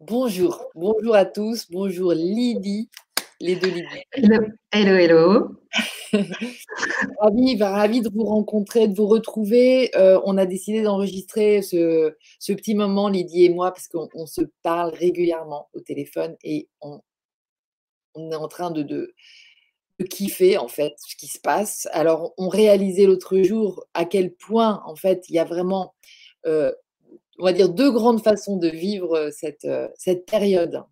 Bonjour, bonjour à tous, bonjour Lydie, les deux Lydie. Hello, hello, hello. ravi, de vous rencontrer, de vous retrouver. Euh, on a décidé d'enregistrer ce, petit moment, Lydie et moi, parce qu'on se parle régulièrement au téléphone et on, est en train de, de, kiffer en fait ce qui se passe. Alors, on réalisait l'autre jour à quel point en fait il y a vraiment euh, on va dire, deux grandes façons de vivre cette, cette période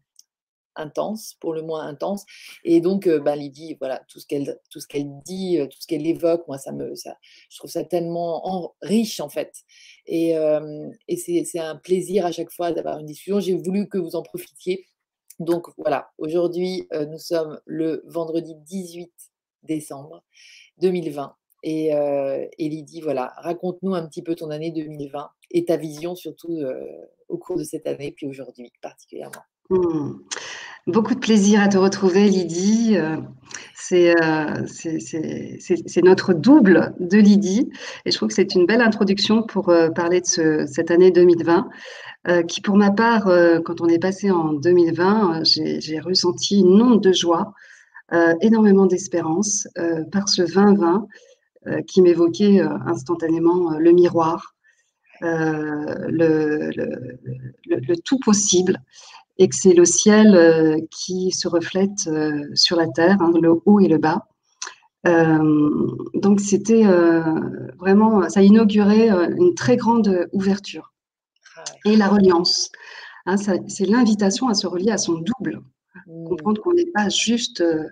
intense, pour le moins intense. Et donc, ben, Lydie, voilà, tout ce qu'elle, tout ce qu'elle dit, tout ce qu'elle évoque, moi, ça me, ça, je trouve ça tellement riche, en fait. Et, et c'est, un plaisir à chaque fois d'avoir une discussion. J'ai voulu que vous en profitiez. Donc, voilà, aujourd'hui, nous sommes le vendredi 18 décembre 2020. Et, et, Lydie, voilà, raconte-nous un petit peu ton année 2020 et ta vision surtout euh, au cours de cette année, puis aujourd'hui particulièrement. Hmm. Beaucoup de plaisir à te retrouver, Lydie. Euh, c'est notre double de Lydie. Et je trouve que c'est une belle introduction pour parler de ce, cette année 2020, qui pour ma part, quand on est passé en 2020, j'ai ressenti une onde de joie, énormément d'espérance par ce 2020 euh, qui m'évoquait euh, instantanément euh, le miroir, le, le, tout possible, et que c'est le ciel qui se reflète sur la terre, hein, le haut et le bas. donc c'était vraiment, ça inaugurait une très grande ouverture. Ah et la reliance, hein, c'est l'invitation à se relier à son double, mmh. comprendre qu'on n'est pas juste euh,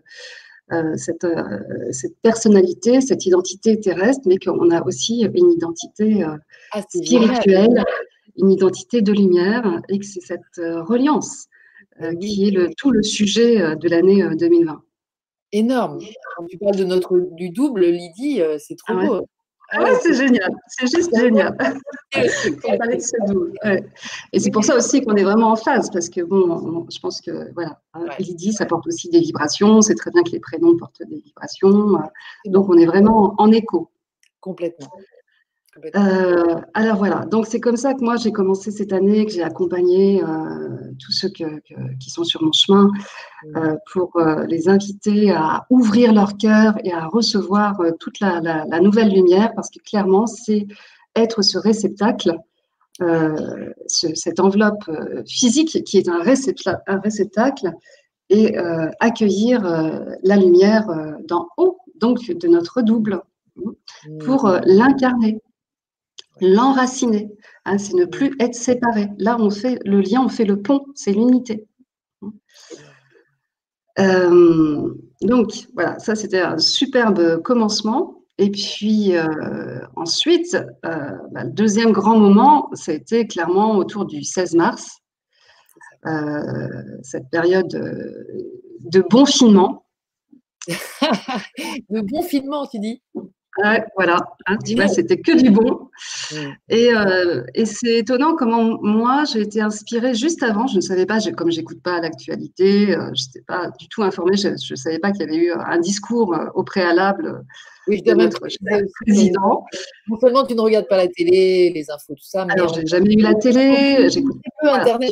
cette, euh, cette, personnalité, cette identité terrestre, mais qu'on a aussi une identité euh, ah, spirituelle, une identité de lumière, et que c'est cette reliance qui est le, tout le sujet de l'année 2020. Énorme. Quand tu parles de notre, du double, Lydie, c'est trop ah beau. Ah c'est génial, c'est juste génial. Et c'est pour ça aussi qu'on est vraiment en phase, parce que bon, je pense que voilà, Lydie, ça porte aussi des vibrations, c'est très bien que les prénoms portent des vibrations, donc on est vraiment en écho. Complètement. Euh, alors voilà, donc c'est comme ça que moi j'ai commencé cette année, que j'ai accompagné euh, tous ceux qui sont sur mon chemin mmh. euh, pour les inviter à ouvrir leur cœur et à recevoir toute la, nouvelle lumière, parce que clairement c'est être ce réceptacle, cette enveloppe physique qui est un, un réceptacle et accueillir la lumière d'en haut, donc de notre double, pour mmh. l'incarner l'enraciner. Hein, c'est ne plus être séparé. Là, on fait le lien, on fait le pont, c'est l'unité. Euh, donc, voilà, ça c'était un superbe commencement. Et puis euh, ensuite, euh, bah, le deuxième grand moment, ça a été clairement autour du 16 mars, cette période de bonfinement. de bonfinement, tu dis? Voilà, hein, tu vois, c'était que du bon. Et, euh, et c'est étonnant comment moi, j'ai été inspirée juste avant. Je ne savais pas, comme j'écoute pas l'actualité, euh, je n'étais pas du tout informée. Je ne savais pas qu'il y avait eu un discours euh, au préalable oui, je de notre président. Non seulement tu ne regardes pas la télé, les infos, tout ça. Mais Alors, j'ai jamais eu la télé. J'écoute peu Internet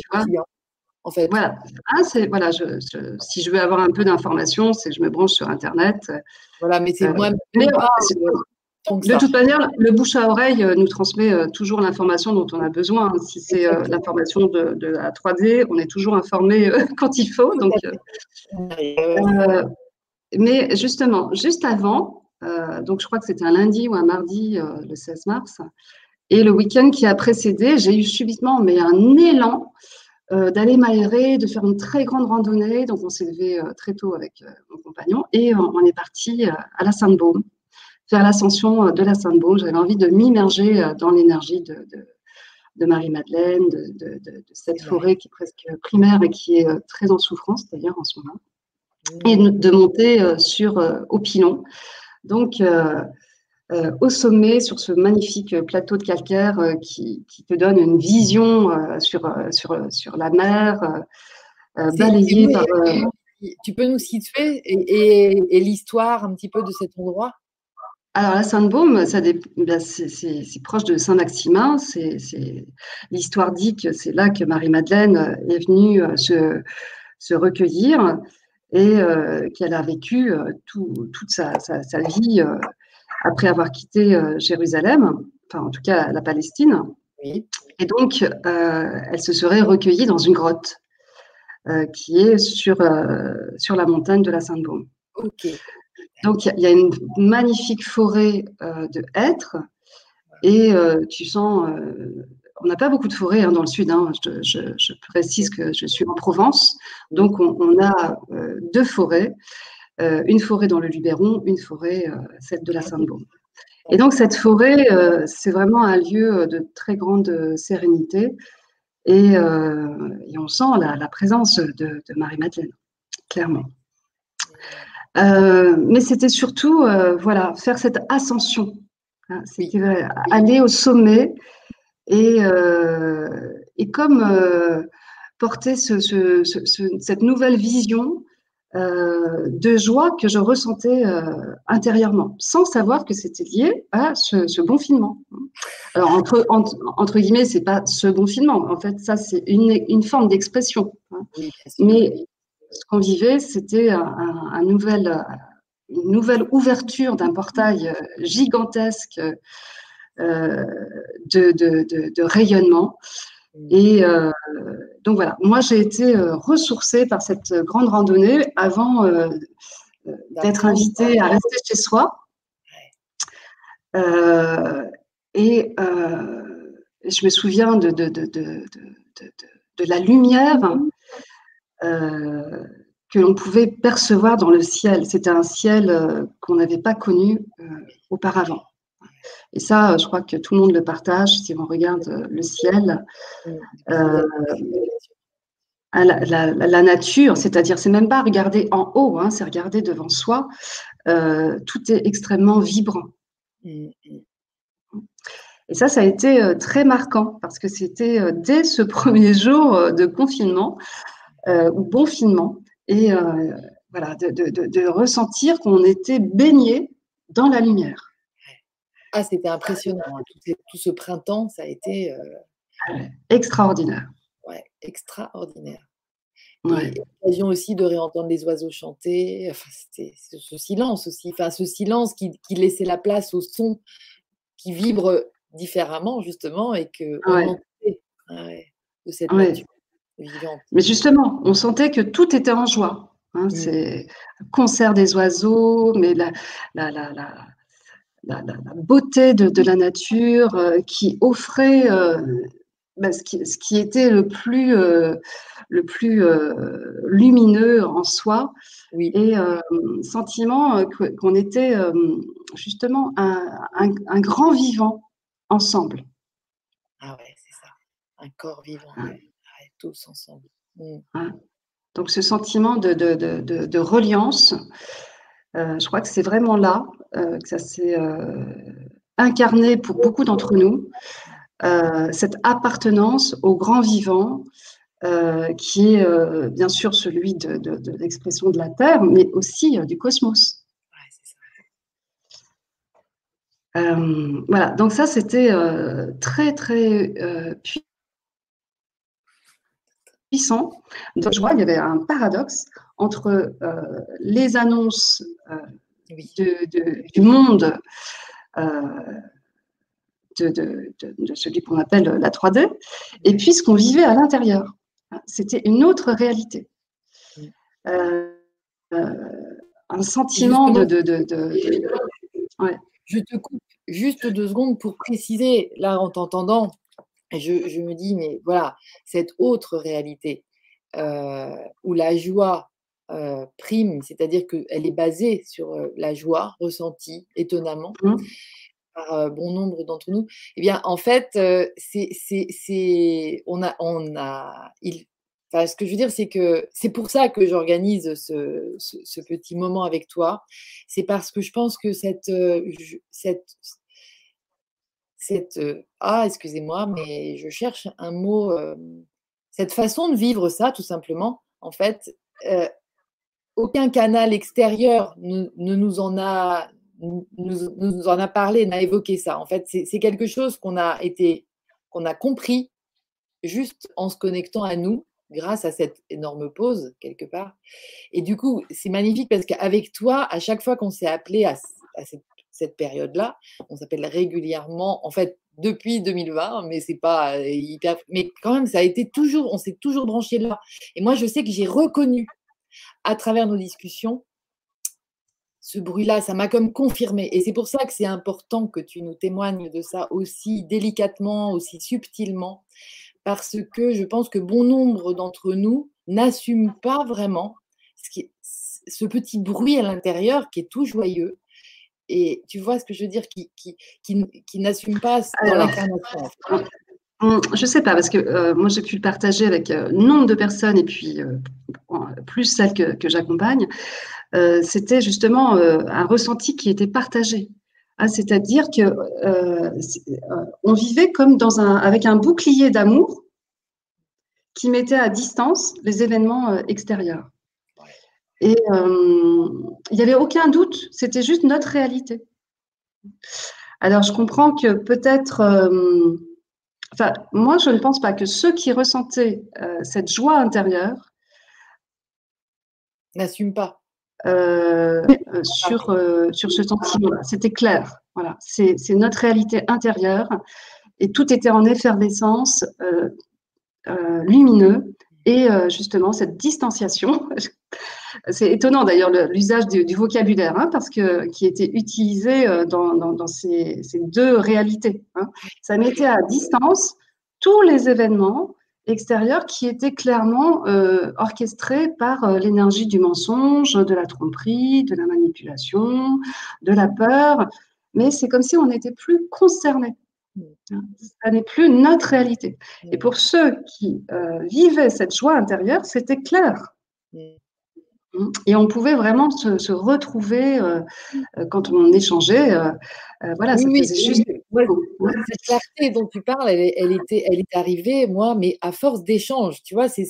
en fait. Voilà, ah, c'est, voilà je, si je veux avoir un peu d'informations, c'est je me branche sur Internet. Voilà, mais c'est euh, moi. de toute manière, le bouche à oreille euh, nous transmet euh, toujours l'information dont on a besoin. Si c'est l'information de, de, la 3D, on est toujours informé quand il faut. Donc, mais justement, juste avant, donc je crois que c'était un lundi ou un mardi, le 16 mars, et le week-end qui a précédé, j'ai eu subitement mais un élan euh, d'aller m'aérer, de faire une très grande randonnée. Donc, on s'est levé euh, très tôt avec euh, mon compagnon et on est parti à la Sainte-Baume, faire l'ascension de la Sainte-Baume. J'avais envie de m'immerger dans l'énergie de, de, Marie-Madeleine, de, cette forêt qui est presque primaire et qui est très en souffrance d'ailleurs en ce moment, mmh. et de monter sur au pilon. Donc, euh, au sommet sur ce magnifique plateau de calcaire euh, qui, te donne une vision euh, sur, sur, sur la mer, balayée par. Tu peux nous situer et, et, l'histoire un petit peu de cet endroit? Alors, la Sainte-Baume, ben, c'est proche de Saint-Maximin. L'histoire dit que c'est là que Marie-Madeleine est venue euh, se, recueillir et qu'elle a vécu euh, toute sa, vie après avoir quitté Jérusalem, enfin en tout cas la Palestine. Et donc, elle se serait recueillie dans une grotte qui est sur, sur la montagne de la Sainte-Baume. Ok. Donc, il y, a une magnifique forêt euh, de hêtres et euh, tu sens, euh, on n'a pas beaucoup de forêts hein, dans le sud, hein. je, précise que je suis en Provence, donc on, a deux forêts, une forêt dans le Luberon, une forêt, celle de la Sainte-Baume. Et donc cette forêt, c'est vraiment un lieu de très grande sérénité et, on sent la, présence de, de Marie-Madeleine, clairement. Euh, mais c'était surtout, euh, voilà, faire cette ascension. Hein, c'était aller au sommet et, euh, et comme porter ce, cette nouvelle vision de joie que je ressentais intérieurement, sans savoir que c'était lié à ce, confinement. Alors, entre, entre, entre guillemets, c'est pas ce confinement. En fait, ça, c'est une, une forme d'expression. Hein. mais ce qu'on vivait, c'était un, nouvel, une nouvelle ouverture d'un portail euh, gigantesque euh, de, rayonnement. Et euh, donc voilà, moi j'ai été ressourcée par cette grande randonnée avant d'être invitée à rester chez soi. et je me souviens de, de la lumière euh, que l'on pouvait percevoir dans le ciel. C'était un ciel euh, qu'on n'avait pas connu euh, auparavant. Et ça, je crois que tout le monde le partage si on regarde le ciel. la, nature, c'est-à-dire, c'est même pas regarder en haut, hein, c'est regarder devant soi. tout est extrêmement vibrant. Et ça, ça a été très marquant parce que c'était dès ce premier jour de confinement euh, ou bon finement, et euh, voilà, de, ressentir qu'on était baigné dans la lumière. Ah, c'était impressionnant. Hein. Tout, ce printemps, ça a été euh, extraordinaire. Ouais, extraordinaire. Ouais. L'occasion aussi de réentendre les oiseaux chanter. Enfin, c'était ce silence aussi. Enfin, ce silence qui, laissait la place au son qui vibre différemment justement et que ouais. de cette nature. Mais justement, on sentait que tout était en joie. Hein, mm. C'est concert des oiseaux, mais la, la, la, la beauté de, la nature euh, qui offrait euh, bah, ce, qui, ce, qui, était le plus, euh, le plus lumineux en soi. Oui. Et sentiment qu'on était justement un, un, grand vivant ensemble. Ah ouais, c'est ça, un corps vivant tous ensemble. Mm. Donc ce sentiment de, de, de, de reliance, euh, je crois que c'est vraiment là euh, que ça s'est euh, incarné pour beaucoup d'entre nous, cette appartenance au grand vivant, qui est bien sûr celui de, l'expression de la Terre, mais aussi du cosmos. voilà, donc ça c'était très très puissant puissant. Donc, je vois, il y avait un paradoxe entre euh, les annonces euh, du monde euh, de, celui qu'on appelle la 3D, et puis ce qu'on vivait à l'intérieur. C'était une autre réalité. un sentiment de... Je te coupe juste deux secondes pour préciser, là, en t'entendant, je, me dis, mais voilà, cette autre réalité euh, où la joie euh, prime, c'est-à-dire qu'elle est basée sur euh, la joie ressentie étonnamment mmh. par bon nombre d'entre nous, eh bien, en fait, c'est, on a, on a, il, ce que je veux dire, c'est que c'est pour ça que j'organise ce, ce, petit moment avec toi. C'est parce que je pense que cette, cette, cette ah excusez-moi mais je cherche un mot cette façon de vivre ça tout simplement en fait aucun canal extérieur ne, nous en a parlé, n'a évoqué ça. En fait, c'est quelque chose qu'on a été, qu'on a compris juste en se connectant à nous grâce à cette énorme pause quelque part. Et du coup, c'est magnifique parce qu'avec toi, à chaque fois qu'on s'est appelé à, cette, cette période-là, on s'appelle régulièrement, en fait, depuis 2020, mais c'est pas hyper. Mais quand même, ça a été toujours, on s'est toujours branché là. Et moi, je sais que j'ai reconnu à travers nos discussions ce bruit-là, ça m'a comme confirmé. Et c'est pour ça que c'est important que tu nous témoignes de ça aussi délicatement, aussi subtilement, parce que je pense que bon nombre d'entre nous n'assument pas vraiment ce, qui ce petit bruit à l'intérieur qui est tout joyeux. Et tu vois ce que je veux dire, qui, qui, qui, n'assume pas dans l'incarnation. Hum, je ne sais pas, parce que euh, moi j'ai pu le partager avec euh, nombre de personnes et puis euh, plus celles que, j'accompagne. C'était justement un ressenti qui était partagé. Ah, c'est-à-dire que on vivait comme dans un, avec un bouclier d'amour qui mettait à distance les événements extérieurs. Et il n'y avait aucun doute, c'était juste notre réalité. Alors je comprends que peut-être Enfin, moi, je ne pense pas que ceux qui ressentaient euh, cette joie intérieure n'assument pas euh, euh, sur, sur ce sentiment-là. C'était clair. Voilà, c'est notre réalité intérieure et tout était en effervescence, lumineux et justement cette distanciation. C'est étonnant d'ailleurs l'usage du, vocabulaire hein, parce que qui était utilisé euh, dans, ces, deux réalités. Hein. Ça mettait à distance tous les événements extérieurs qui étaient clairement euh, orchestrés par euh, l'énergie du mensonge, de la tromperie, de la manipulation, de la peur. Mais c'est comme si on n'était plus concerné. Hein. Ça n'est plus notre réalité. Et pour ceux qui vivaient cette joie intérieure, c'était clair. Et on pouvait vraiment se, retrouver euh, euh, quand on échangeait. Euh, voilà, oui, juste. cette clarté dont tu parles, elle, était, elle est arrivée, moi, mais à force d'échanges. Tu vois, c'est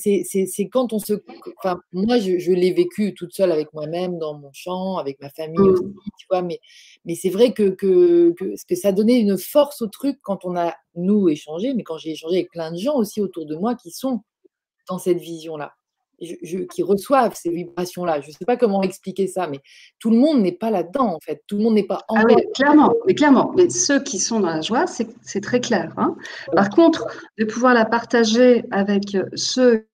quand on se. Enfin, moi, je, l'ai vécu toute seule avec moi-même, dans mon champ, avec ma famille mmh. aussi, tu vois, mais, mais c'est vrai que, que, que, que, ça donnait une force au truc quand on a, nous, échangé, mais quand j'ai échangé avec plein de gens aussi autour de moi qui sont dans cette vision-là qui reçoivent ces vibrations-là. Je ne sais pas comment expliquer ça, mais tout le monde n'est pas là-dedans, en fait. Tout le monde n'est pas en ah oui, clairement, mais clairement. Mais ceux qui sont dans la joie, c'est très clair. Hein. Par contre, de pouvoir la partager avec euh, ceux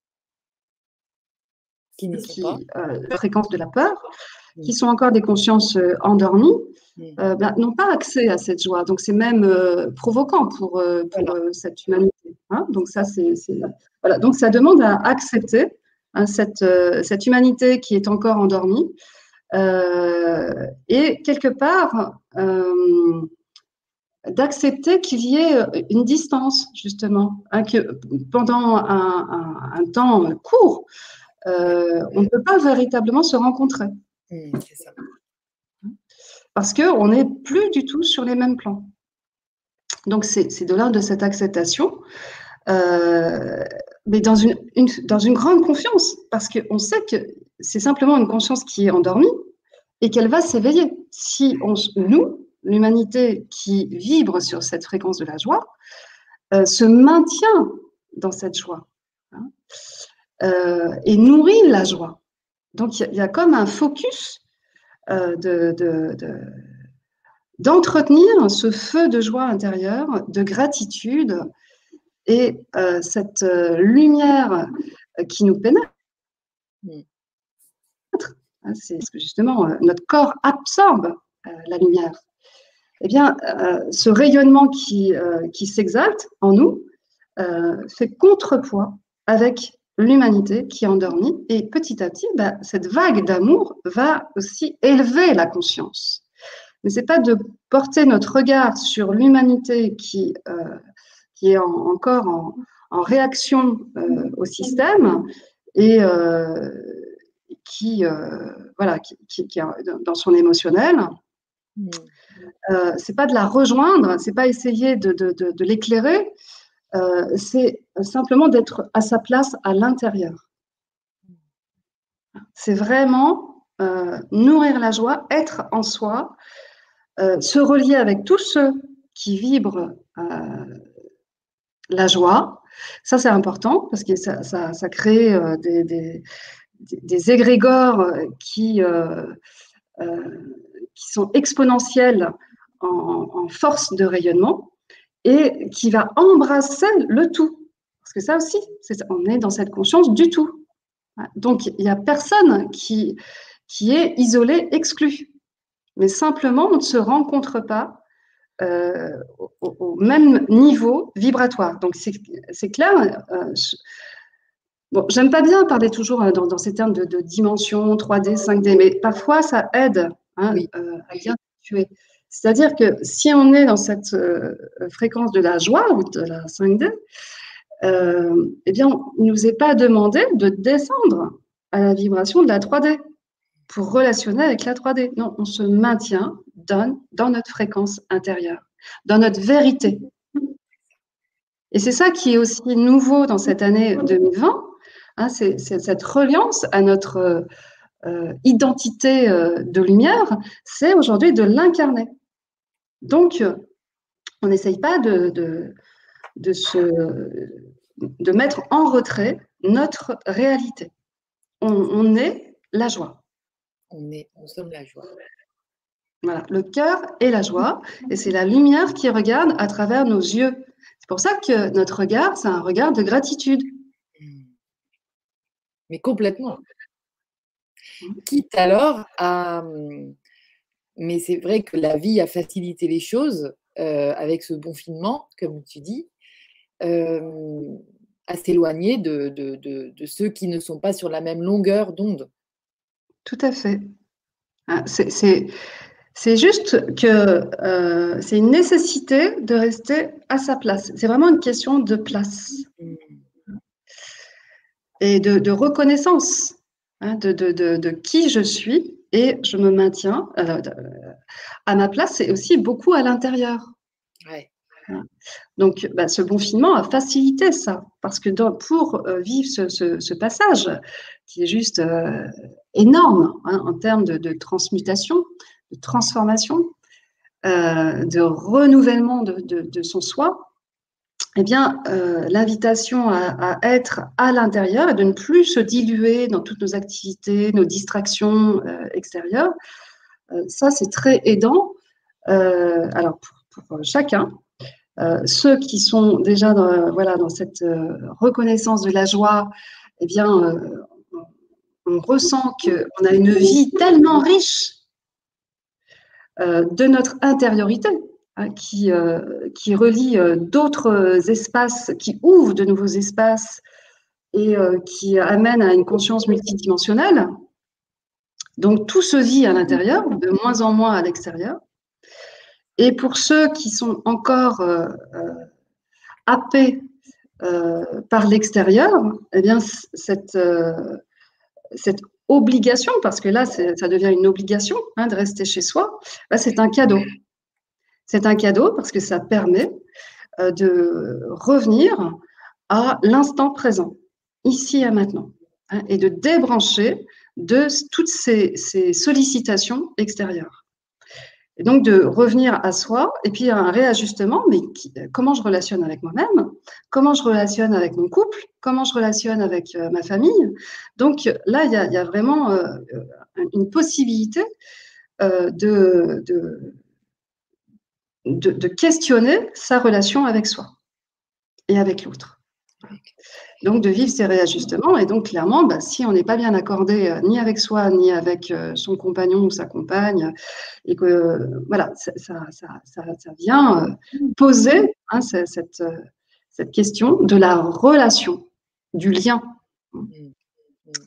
qui, qui euh, fréquence de la peur, qui sont encore des consciences euh, endormies, ben, n'ont pas accès à cette joie. Donc, c'est même provoquant pour, cette humanité. Hein. Donc, ça, c'est voilà. Donc, ça demande à accepter Hein, euh, cette, humanité qui est encore endormie. Euh, et quelque part, euh, d'accepter qu'il y ait une distance, justement, hein, que pendant un, temps court, on ne peut pas véritablement se rencontrer. Mmh, Parce qu'on n'est plus du tout sur les mêmes plans. Donc, c'est de là de cette acceptation mais dans une, dans une grande confiance, parce qu'on sait que c'est simplement une conscience qui est endormie et qu'elle va s'éveiller. Si on, nous, l'humanité qui vibre sur cette fréquence de la joie, euh, se maintient dans cette joie hein, euh, et nourrit la joie. Donc il y, a comme un focus euh, de, d'entretenir ce feu de joie intérieure, de gratitude, et euh, cette euh, lumière euh, qui nous pénètre, hein, c'est justement notre corps absorbe la lumière. Eh bien, ce rayonnement qui, qui s'exalte en nous fait contrepoids avec l'humanité qui est endormie. Et petit à petit, bah, cette vague d'amour va aussi élever la conscience. Mais ce n'est pas de porter notre regard sur l'humanité qui qui est encore en, réaction euh, au système et euh, qui, euh, voilà, qui, est dans son émotionnel. Mm. c'est pas de la rejoindre, c'est pas essayer de, de, l'éclairer, c'est simplement d'être à sa place à l'intérieur. C'est vraiment nourrir la joie, être en soi, se relier avec tous ceux qui vibrent la joie. Ça, c'est important parce que ça, crée des, des, égrégores qui, qui sont exponentiels en, force de rayonnement et qui va embrasser le tout. Parce que ça aussi, on est dans cette conscience du tout. Donc, il n'y a personne qui, qui est isolé, exclu. Mais simplement, on ne se rencontre pas euh, au, même niveau vibratoire. Donc, c'est clair. Euh, bon, j'aime pas bien parler toujours euh, dans, ces termes de, dimension 3D, 5D, mais parfois ça aide hein, à bien situer. C'est-à-dire que si on est dans cette fréquence de la joie ou de la 5D, eh bien, il ne nous est pas demandé de descendre à la vibration de la 3D relationner avec la 3D. Non, on se maintient dans, dans notre fréquence intérieure, dans notre vérité. Et c'est ça qui est aussi nouveau dans cette année 2020, hein, c'est cette reliance à notre euh, identité euh, de lumière, c'est aujourd'hui de l'incarner. Donc, on n'essaye pas de, de, se, de mettre en retrait notre réalité. On est la joie on est, on sommes la joie. Voilà, le cœur est la joie, et c'est la lumière qui regarde à travers nos yeux. C'est pour ça que notre regard, c'est un regard de gratitude. Hmm. Mais complètement. Quitte alors à. Mais c'est vrai que la vie a facilité les choses euh, avec ce bon finement, comme tu dis, euh, à s'éloigner de, de, ceux qui ne sont pas sur la même longueur d'onde. Tout à fait. Ah, c'est juste que euh, c'est une nécessité de rester à sa place. C'est vraiment une question de place et de, reconnaissance hein, de, qui je suis et je me maintiens euh, à ma place et aussi beaucoup à l'intérieur. Donc, bah, ce confinement a facilité ça, parce que pour euh, vivre ce, passage, qui est juste euh, énorme hein, en termes de, transmutation, de transformation, euh, de renouvellement de, son soi, eh bien, l'invitation à, être à l'intérieur et de ne plus se diluer dans toutes nos activités, nos distractions extérieures, ça, c'est très aidant. alors, pour chacun, euh, ceux qui sont déjà dans, dans cette euh, reconnaissance de la joie, eh bien, euh, on, ressent qu'on a une vie tellement riche de notre intériorité, hein, qui, qui relie d'autres espaces, qui ouvre de nouveaux espaces et qui amène à une conscience multidimensionnelle. Donc tout se vit à l'intérieur, de moins en moins à l'extérieur. Et pour ceux qui sont encore euh, euh, happés euh, par l'extérieur, eh bien, cette, obligation, parce que là, ça devient une obligation hein, de rester chez soi, bah, c'est un cadeau. C'est un cadeau parce que ça permet de revenir à l'instant présent, ici et maintenant, hein, et de débrancher de toutes ces sollicitations extérieures. Et donc de revenir à soi et puis un réajustement, mais comment je relationne avec moi-même, comment je relationne avec mon couple, comment je relationne avec euh, ma famille. Donc là, il y a, vraiment euh, une possibilité euh, de, de, questionner sa relation avec soi et avec l'autre. Donc, de vivre ces réajustements. Et donc, clairement, bah, si on n'est pas bien accordé euh, ni avec soi, ni avec euh, son compagnon ou sa compagne, et que, voilà, ça, vient euh, poser hein, cette question de la relation, du lien.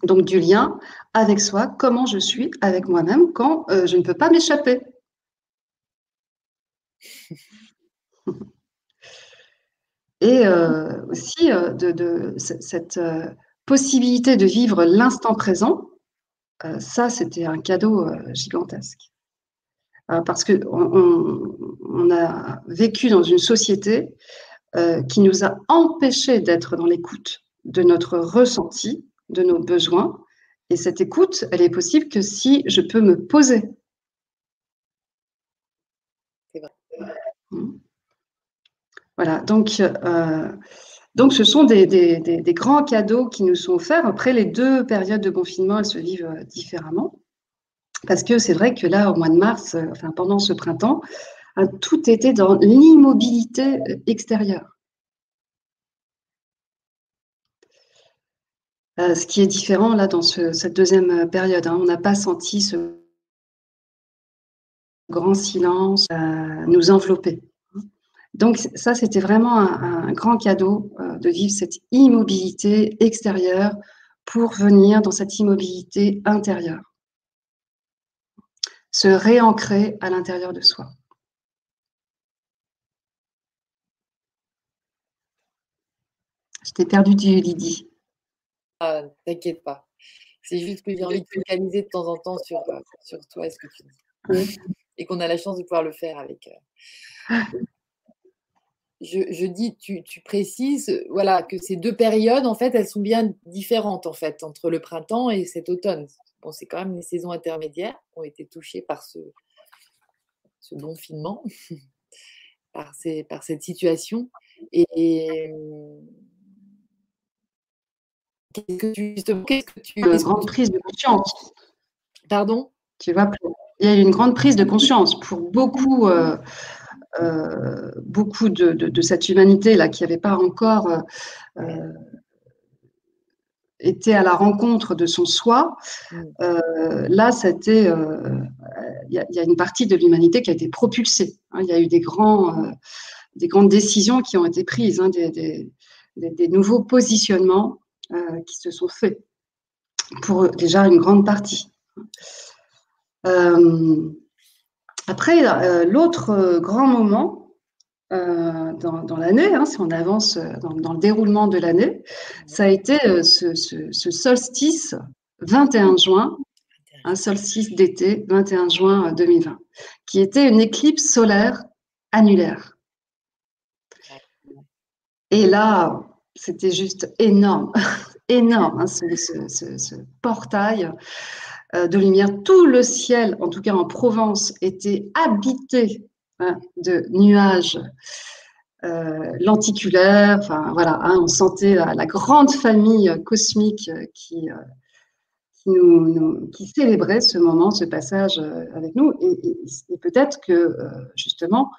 Donc, du lien avec soi, comment je suis avec moi-même quand je ne peux pas m'échapper. Et euh, aussi euh, de, cette euh, possibilité de vivre l'instant présent, ça, c'était un cadeau gigantesque. parce qu'on on, a vécu dans une société qui nous a empêchés d'être dans l'écoute de notre ressenti, de nos besoins. Et cette écoute, elle est possible que si je peux me poser Voilà, donc, donc ce sont des, des, grands cadeaux qui nous sont offerts. Après, les deux périodes de confinement, elles se vivent différemment. Parce que c'est vrai que là, au mois de mars, enfin pendant ce printemps, tout était dans l'immobilité extérieure. Euh, ce qui est différent là dans cette deuxième euh, période. Hein. On n'a pas senti ce grand silence euh, nous envelopper. Donc ça, c'était vraiment un, grand cadeau de vivre cette immobilité extérieure pour venir dans cette immobilité intérieure. Se réancrer à l'intérieur de soi. Je t'ai perdu du Lydie. Ah, t'inquiète pas. C'est juste que j'ai envie de focaliser de temps en temps sur, euh, sur toi et ce que tu dis. Et qu'on a la chance de pouvoir le faire avec. Euh, je, dis, tu, précises, voilà, que ces deux périodes, en fait, elles sont bien différentes, en fait, entre le printemps et cet automne. Bon, c'est quand même les saisons intermédiaires qui ont été touchées par ce, ce confinement, par, ces, par cette situation. et Qu'est-ce que tu, justement, qu'est-ce que tu. Une grande prise de conscience. Pardon? Tu vois, il y a une grande prise de conscience pour beaucoup, euh, euh, beaucoup de, de, cette humanité-là qui n'avait pas encore euh, été à la rencontre de son soi. Mm. là, c'était. Il y, a une partie de l'humanité qui a été propulsée. Hein. il y a eu des, grands, des grandes décisions qui ont été prises, hein, des, des, des nouveaux positionnements euh, qui se sont faits pour déjà une grande partie. Euh, après, euh, l'autre grand moment dans, l'année, hein, si on avance dans, le déroulement de l'année, ça a été ce, solstice 21 juin, un solstice d'été 21 juin 2020, qui était une éclipse solaire annulaire. Et là, c'était juste énorme, énorme, hein, ce, portail euh, de lumière. Tout le ciel, en tout cas en Provence, était habité hein, de nuages euh, lenticulaires. Voilà, hein, on sentait la, grande famille cosmique qui, euh, qui, célébrait ce moment, ce passage avec nous. Et, peut-être que, justement,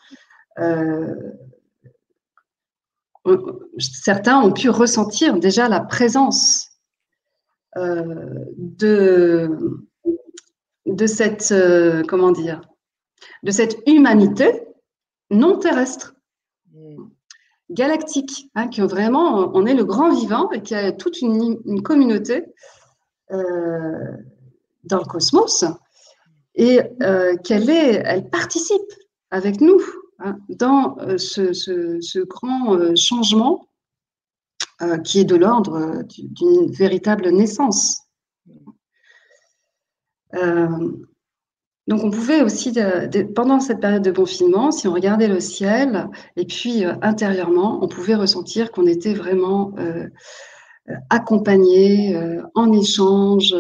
certains ont pu ressentir déjà la présence euh, de, de cette, euh, comment dire, de cette humanité non terrestre, mm. galactique, hein, que vraiment on est le grand vivant et qui a toute une, communauté euh, dans le cosmos et qu'elle est, elle participe avec nous Hein, dans euh, ce, grand euh, changement euh, qui est de l'ordre d'une véritable naissance. donc on pouvait aussi, pendant cette période de confinement, si on regardait le ciel, et puis intérieurement, on pouvait ressentir qu'on était vraiment accompagné, en échange.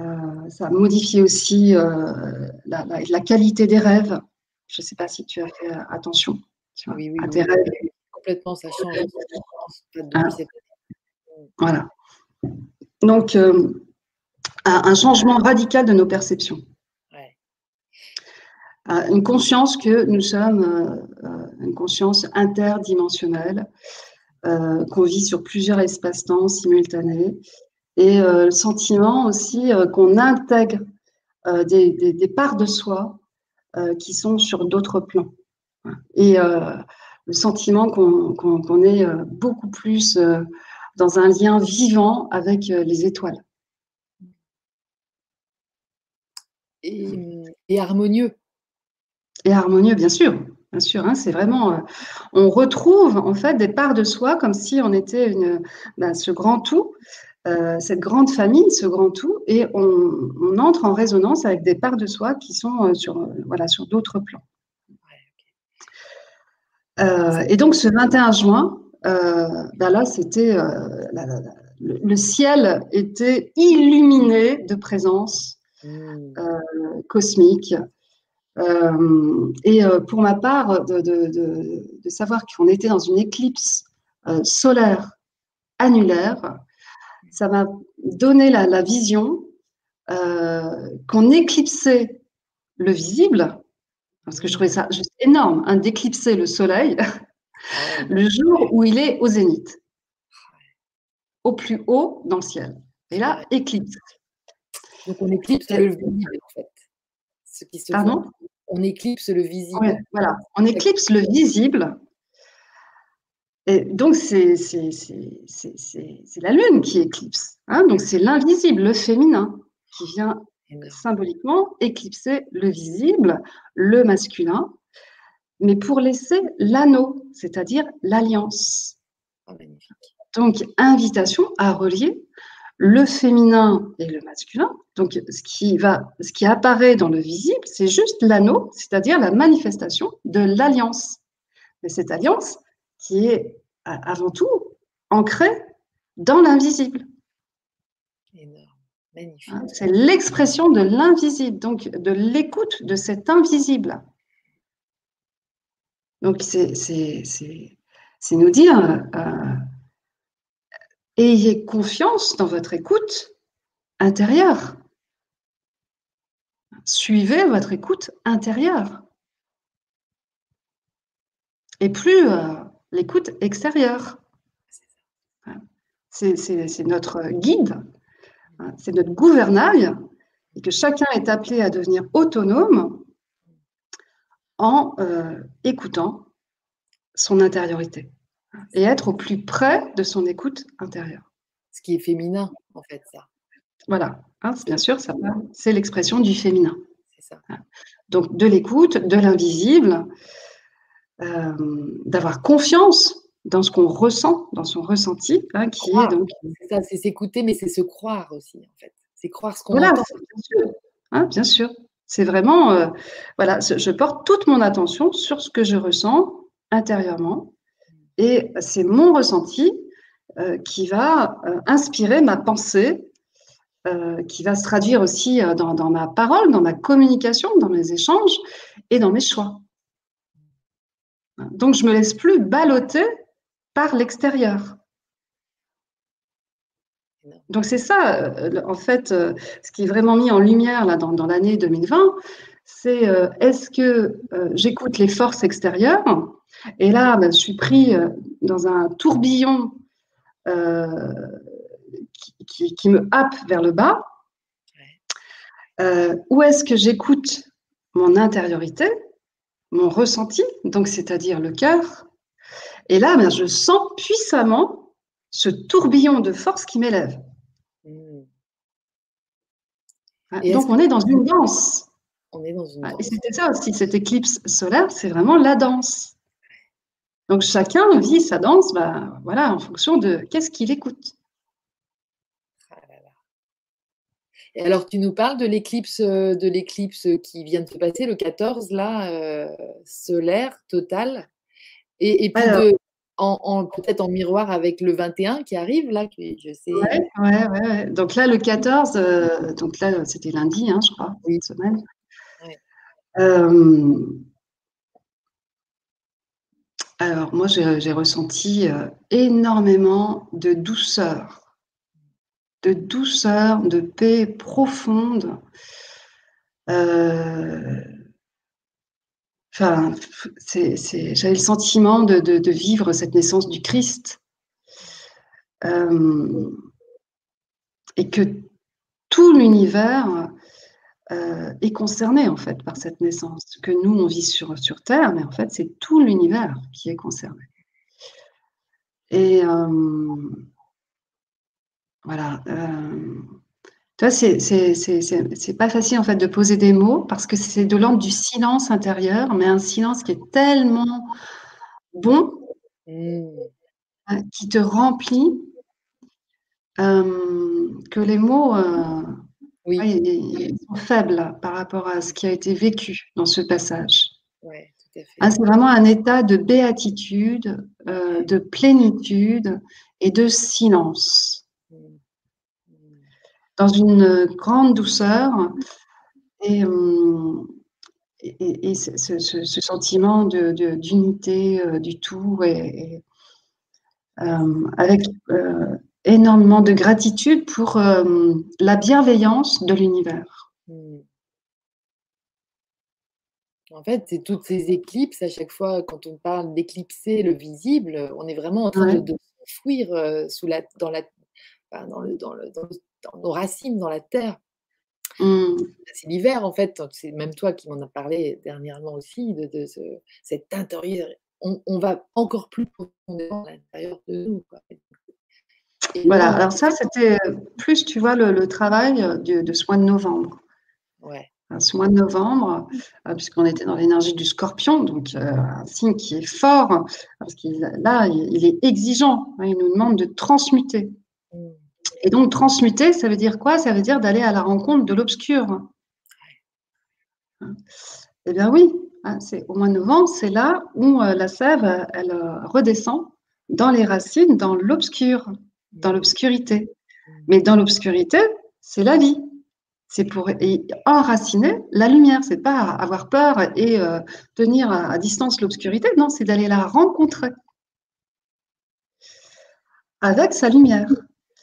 Euh, ça a modifié aussi euh, la, qualité des rêves. Je ne sais pas si tu as fait attention oui, oui. Complètement, ça change. Ah. Voilà. Donc, euh, un, changement radical de nos perceptions. une conscience que nous sommes une conscience interdimensionnelle, qu'on vit sur plusieurs espaces-temps simultanés et euh, le sentiment aussi euh, qu'on intègre euh, des, parts de soi qui sont sur d'autres plans. Et le sentiment qu'on est beaucoup plus dans un lien vivant avec les étoiles. Et, harmonieux. Et harmonieux, bien sûr. Bien sûr, hein, c'est vraiment. on retrouve en fait des parts de soi comme si on était une, ben, ce grand tout euh, cette grande famille, ce grand tout, et on, entre en résonance avec des parts de soi qui sont euh, sur, euh, voilà, sur d'autres plans. Et donc ce 21 juin, ben là, c'était le ciel était illuminé de présence mmh. cosmique. Euh, et euh, pour ma part, de, savoir qu'on était dans une éclipse euh, solaire annulaire, ça m'a donné la, vision qu'on éclipsait le visible, parce que je trouvais ça juste énorme, hein, d'éclipser le soleil ah le jour où il est au zénith, au plus haut dans le ciel. Et là, éclipse. Donc on éclipse le visible en fait. Ce qui se Pardon? on éclipse le visible. voilà, on éclipse le visible. Et donc, c'est la lune qui éclipse. Hein. donc, c'est l'invisible, le féminin, qui vient symboliquement éclipser le visible, le masculin, mais pour laisser l'anneau, c'est-à-dire l'alliance. Oh, donc, invitation à relier le féminin et le masculin. Donc, ce qui, va, ce qui apparaît dans le visible, c'est juste l'anneau, c'est-à-dire la manifestation de l'alliance. Mais cette alliance qui est avant tout ancrée dans l'invisible. Hein, c'est l'expression de l'invisible, donc de l'écoute de cet invisible. Donc, c'est nous dire, euh, ayez confiance dans votre écoute intérieure. Suivez votre écoute intérieure. Et plus euh, l'écoute extérieure. C'est notre guide, hein, c'est notre gouvernail, et que chacun est appelé à devenir autonome en euh, écoutant son intériorité et être au plus près de son écoute intérieure. Ce qui est féminin, en fait, ça. Voilà, hein, bien sûr, ça, c'est l'expression du féminin. C'est ça. Donc, de l'écoute, de l'invisible, euh, d'avoir confiance dans ce qu'on ressent, dans son ressenti, hein, qui est donc. C'est ça, c'est s'écouter, mais c'est se croire aussi, en fait. C'est croire ce qu'on voilà, entend. Bien sûr. Hein, bien sûr. C'est vraiment, euh, voilà, je porte toute mon attention sur ce que je ressens intérieurement et c'est mon ressenti euh, qui va euh, inspirer ma pensée, qui va se traduire aussi dans, ma parole, dans ma communication, dans mes échanges et dans mes choix. Donc, je ne me laisse plus balloter par l'extérieur. Donc, c'est ça, en fait, ce qui est vraiment mis en lumière là, dans, dans l'année 2020, c'est est-ce que j'écoute les forces extérieures? Et là, ben, je suis pris euh, dans un tourbillon euh, qui, me happe vers le bas. Euh, où est-ce que j'écoute mon intériorité, mon ressenti, donc c'est-à-dire le cœur Et là, ben, je sens puissamment ce tourbillon de force qui m'élève. Mmh. donc on est dans une danse. On est dans une danse. Et c'était ça aussi, cette éclipse solaire, c'est vraiment la danse. Donc chacun vit sa danse bah, voilà, en fonction de qu'est-ce qu'il écoute. Ah et alors, tu nous parles de l'éclipse, euh, de l'éclipse qui vient de se passer, le 14, là, euh, solaire, total. Et, puis, en, peut-être en miroir avec le 21 qui arrive, là, je sais. Ouais, ouais, Donc là, le 14, euh, donc là, c'était lundi, hein, je crois, une semaine. Alors, moi, j'ai ressenti euh, énormément de douceur, de douceur, de paix profonde. Euh, enfin, j'avais le sentiment de, vivre cette naissance du Christ. Euh, et que tout l'univers euh, est concerné en fait par cette naissance. Que nous, on vit sur, Terre, mais en fait, c'est tout l'univers qui est concerné. Et euh, voilà. Euh, c'est pas facile en fait de poser des mots parce que c'est de l'ordre du silence intérieur, mais un silence qui est tellement bon, mmh. qui te remplit, que les mots oui. ils sont faibles par rapport à ce qui a été vécu dans ce passage. Ah, c'est vraiment un état de béatitude, euh, de plénitude et de silence. Dans une grande douceur. Et et, ce, sentiment d'unité de, du tout et, avec énormément de gratitude pour la bienveillance de l'univers. Hmm. En fait, c'est toutes ces éclipses, à chaque fois, quand on parle d'éclipser le visible, on est vraiment en train de, s'enfouir euh, sous la, dans, la, dans, le, dans, le, dans, nos racines, dans la terre. Mmh. C'est l'hiver, en fait. C'est même toi qui m'en as parlé dernièrement aussi, de, de ce, cette intérieur. On, on, va encore plus profondément à l'intérieur de nous. voilà, alors ça, c'était plus, tu vois, le, travail de, de mois de novembre. Ouais ce mois de novembre, euh, puisqu'on était dans l'énergie du scorpion, donc euh, un signe qui est fort, parce qu'il là, il est exigeant, hein, il nous demande de transmuter. Mm. Et donc, transmuter, ça veut dire quoi? Ça veut dire d'aller à la rencontre de l'obscur. Eh bien oui, hein, c'est au mois de novembre, c'est là où euh, la sève, elle redescend dans les racines, dans l'obscur, dans l'obscurité. Mais dans l'obscurité, c'est la vie c'est pour enraciner la lumière. C'est pas avoir peur et euh, tenir à, distance l'obscurité. Non, c'est d'aller la rencontrer avec sa lumière.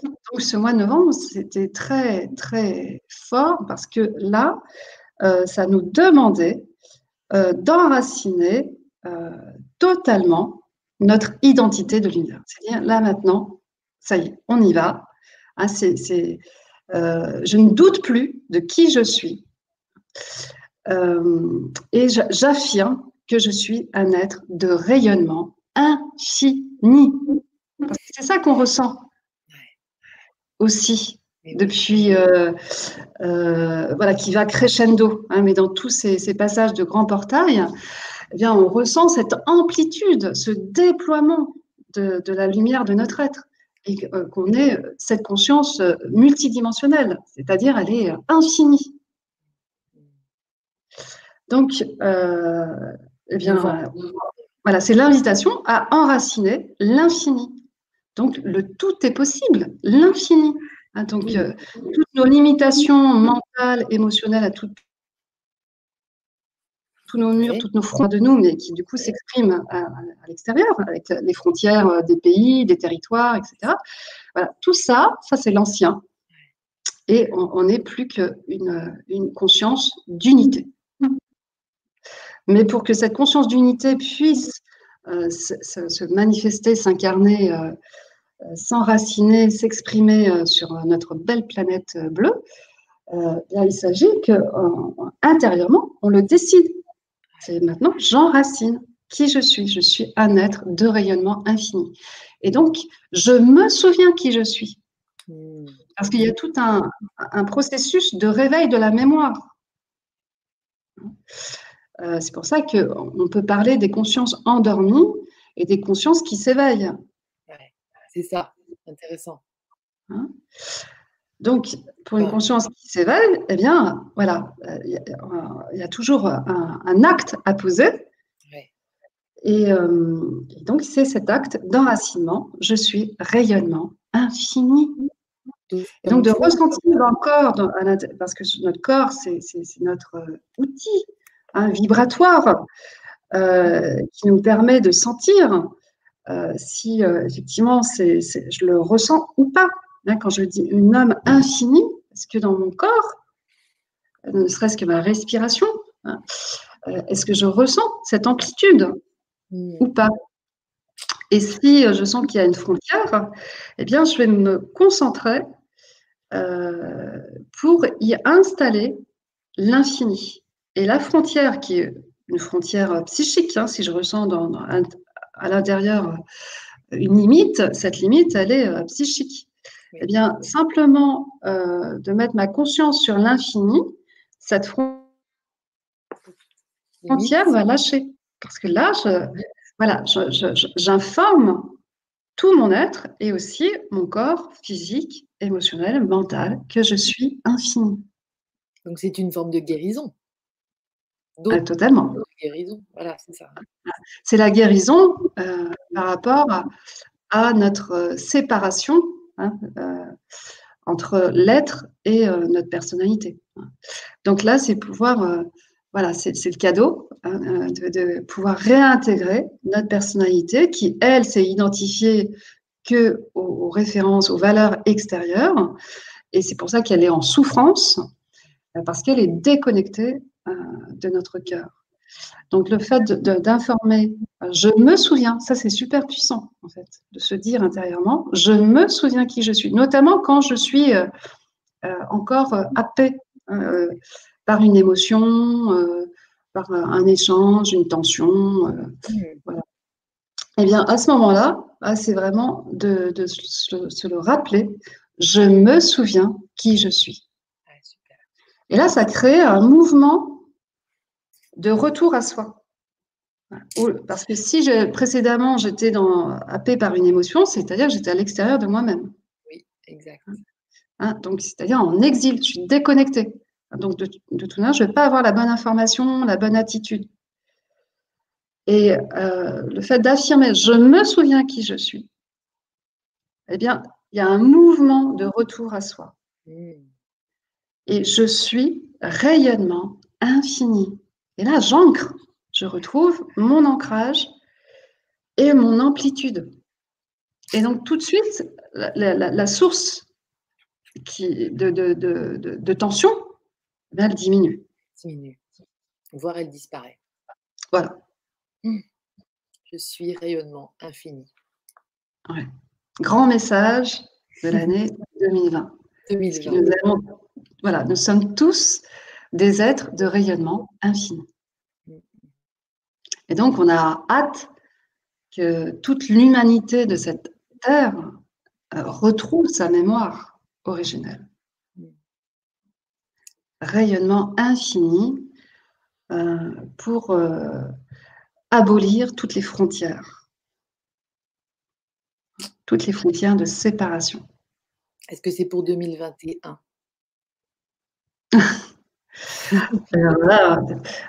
Donc ce mois de novembre, c'était très très fort parce que là, euh, ça nous demandait euh, d'enraciner totalement notre identité de l'univers. C'est-à-dire là maintenant, ça y est, on y va. Hein, euh, je ne doute plus de qui je suis. Euh, et j'affirme que je suis un être de rayonnement infini. C'est ça qu'on ressent aussi depuis, euh, voilà, qui va crescendo. Hein, mais dans tous ces, passages de grands portails, eh bien, on ressent cette amplitude, ce déploiement de la lumière de notre être et euh, qu'on ait cette conscience euh, multidimensionnelle, c'est-à-dire elle est euh, infinie. Donc, eh bien, voilà, c'est l'invitation à enraciner l'infini. Donc, le tout est possible, l'infini. Hein, donc, toutes nos limitations mentales, émotionnelles, à toutes tous nos murs, toutes nos fronts de nous, mais qui du coup s'expriment à, l'extérieur, avec les frontières euh, des pays, des territoires, etc. Voilà, tout ça, ça c'est l'ancien. Et on n'est plus qu'une une conscience d'unité. Mais pour que cette conscience d'unité puisse euh, se, manifester, s'incarner, euh, s'enraciner, s'exprimer sur notre belle planète bleue, il s'agit qu'intérieurement, on le décide. C'est maintenant, j'enracine qui je suis. Je suis un être de rayonnement infini. Et donc, je me souviens qui je suis. Parce qu'il y a tout un, processus de réveil de la mémoire. Euh, c'est pour ça qu'on peut parler des consciences endormies et des consciences qui s'éveillent. c'est ça, intéressant. Hein? Donc, pour une conscience qui s'éveille, eh bien, voilà, il y, a toujours un, acte à poser. Et, euh, et, donc, c'est cet acte d'enracinement. Je suis rayonnement infini. Et donc, de ressentir encore, parce que notre corps, c'est notre outil un vibratoire euh, qui nous permet de sentir euh, si effectivement je le ressens ou pas quand je dis une âme infinie, est-ce que dans mon corps, ne serait-ce que ma respiration, hein, euh, est-ce que je ressens cette amplitude hmm. ou pas? Et si euh, je sens qu'il y a une frontière, eh bien, je vais me concentrer euh, pour y installer l'infini. Et la frontière, qui est une frontière psychique, hein, si je ressens à l'intérieur une limite, cette limite, elle est psychique. Eh bien, simplement euh, de mettre ma conscience sur l'infini, cette frontière va lâcher. Parce que là, voilà, j'informe tout mon être et aussi mon corps physique, émotionnel, mental, que je suis infini. Donc c'est une forme de guérison. Ah, totalement. Guérison, voilà, c'est ça. C'est la guérison euh, par rapport à notre euh, séparation Hein, euh, entre l'être et euh, notre personnalité. Donc là, c'est pouvoir euh, voilà, c'est le cadeau hein, euh, de, pouvoir réintégrer notre personnalité qui, elle, s'est identifiée que aux, références, aux valeurs extérieures. Et c'est pour ça qu'elle est en souffrance, euh, parce qu'elle est déconnectée euh, de notre cœur. Donc le fait d'informer, je me souviens, ça c'est super puissant en fait, de se dire intérieurement, je me souviens qui je suis, notamment quand je suis encore happée par une émotion, euh, par un échange, une tension. Euh, voilà. Eh bien, à ce moment-là, ah, c'est vraiment de, se, le rappeler. Je me souviens qui je suis. Et là, ça crée un mouvement de retour à soi. Parce que si je, précédemment j'étais dans, happé par une émotion, c'est-à-dire j'étais à l'extérieur de moi-même. Oui, exact. Hein, donc, c'est-à-dire en exil, je suis déconnectée. Donc, de, tout d'un, je ne vais pas avoir la bonne information, la bonne attitude. Et euh, le fait d'affirmer je me souviens qui je suis, eh bien, il y a un mouvement de retour à soi. Mm. Et je suis rayonnement infini. Et là, j'ancre, je retrouve mon ancrage et mon amplitude. Et donc, tout de suite, la, source qui, de, de tension elle diminue. Diminue. Voire elle disparaît. Voilà. Mmh. Je suis rayonnement infini. Grand message de l'année 2020. 2020. voilà, nous sommes tous des êtres de rayonnement infini. Et donc, on a hâte que toute l'humanité de cette terre euh, retrouve sa mémoire originelle rayonnement infini euh, pour euh, abolir toutes les frontières, toutes les frontières de séparation. Est-ce que c'est pour 2021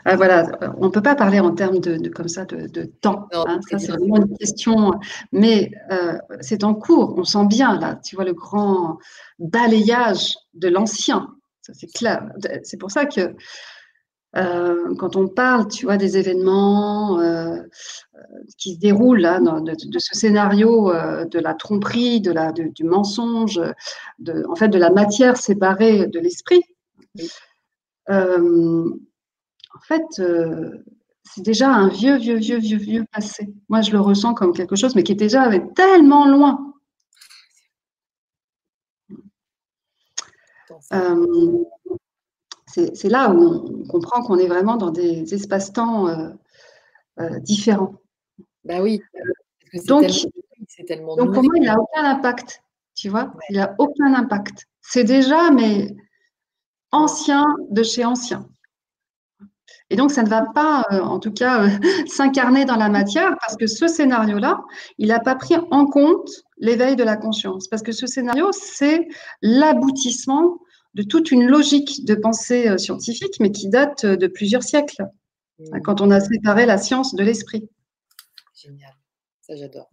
ah, voilà, on ne peut pas parler en termes de, comme ça de, temps. Hein, ça, c'est vraiment une question, mais euh, c'est en cours. On sent bien là, tu vois le grand balayage de l'ancien c'est clair. C'est pour ça que euh, quand on parle, tu vois, des événements euh, euh, qui se déroulent là, de, ce scénario de la tromperie, de la, du mensonge, de, en fait, de la matière séparée de l'esprit, en fait, c'est déjà un vieux, vieux, vieux, vieux, vieux passé. Moi, je le ressens comme quelque chose, mais qui est déjà tellement loin. Euh, c'est là où on comprend qu'on est vraiment dans des espaces-temps euh, euh, différents. Bah oui. donc, tellement, donc pour moi, il n'a aucun impact. Tu vois, il n'a aucun impact. C'est déjà, mais ancien de chez ancien. Et donc, ça ne va pas, en tout cas, s'incarner dans la matière parce que ce scénario-là, il n'a pas pris en compte l'éveil de la conscience. Parce que ce scénario, c'est l'aboutissement de toute une logique de pensée euh, scientifique, mais qui date euh, de plusieurs siècles, mmh. quand on a séparé la science de l'esprit. Génial, ça j'adore.